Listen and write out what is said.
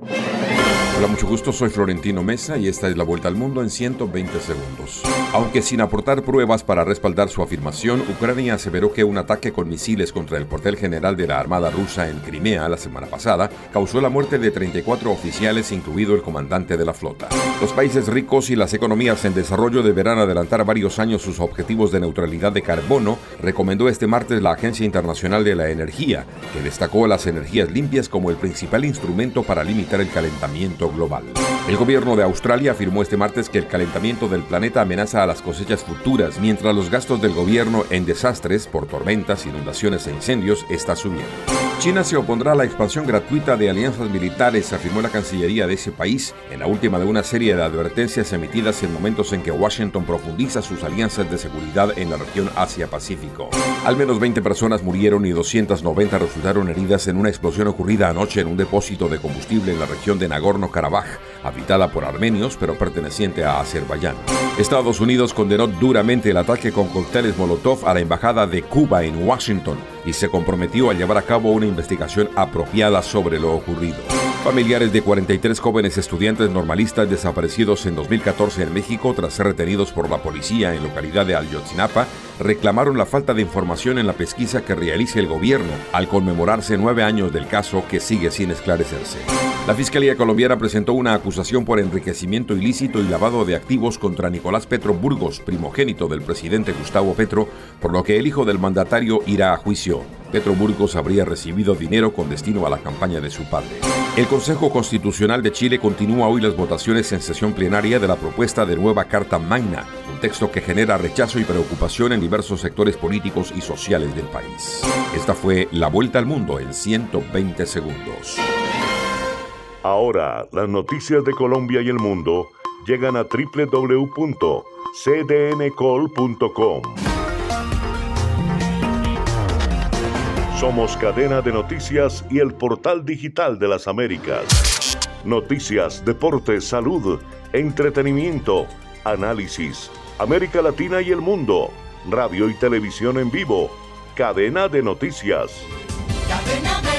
Thank you Hola, mucho gusto, soy Florentino Mesa y esta es la vuelta al mundo en 120 segundos. Aunque sin aportar pruebas para respaldar su afirmación, Ucrania aseveró que un ataque con misiles contra el cuartel general de la Armada rusa en Crimea la semana pasada causó la muerte de 34 oficiales, incluido el comandante de la flota. Los países ricos y las economías en desarrollo deberán adelantar varios años sus objetivos de neutralidad de carbono, recomendó este martes la Agencia Internacional de la Energía, que destacó las energías limpias como el principal instrumento para limitar el calentamiento global. El gobierno de Australia afirmó este martes que el calentamiento del planeta amenaza a las cosechas futuras, mientras los gastos del gobierno en desastres por tormentas, inundaciones e incendios está subiendo. China se opondrá a la expansión gratuita de alianzas militares, afirmó la Cancillería de ese país, en la última de una serie de advertencias emitidas en momentos en que Washington profundiza sus alianzas de seguridad en la región Asia-Pacífico. Al menos 20 personas murieron y 290 resultaron heridas en una explosión ocurrida anoche en un depósito de combustible en la región de Nagorno-Karabaj, habitada por armenios pero perteneciente a Azerbaiyán. Estados Unidos condenó duramente el ataque con cócteles Molotov a la embajada de Cuba en Washington y se comprometió a llevar a cabo una investigación apropiada sobre lo ocurrido. Familiares de 43 jóvenes estudiantes normalistas desaparecidos en 2014 en México tras ser retenidos por la policía en localidad de Ayotzinapa reclamaron la falta de información en la pesquisa que realice el gobierno al conmemorarse nueve años del caso que sigue sin esclarecerse. La Fiscalía colombiana presentó una acusación por enriquecimiento ilícito y lavado de activos contra Nicolás Petro Burgos, primogénito del presidente Gustavo Petro, por lo que el hijo del mandatario irá a juicio. Petro Burgos habría recibido dinero con destino a la campaña de su padre. El Consejo Constitucional de Chile continúa hoy las votaciones en sesión plenaria de la propuesta de nueva Carta Magna, un texto que genera rechazo y preocupación en diversos sectores políticos y sociales del país. Esta fue la vuelta al mundo en 120 segundos. Ahora, las noticias de Colombia y el mundo llegan a www.cdncol.com. Somos cadena de noticias y el portal digital de las Américas. Noticias, deportes, salud, entretenimiento, análisis, América Latina y el mundo, radio y televisión en vivo, cadena de noticias. Cadena de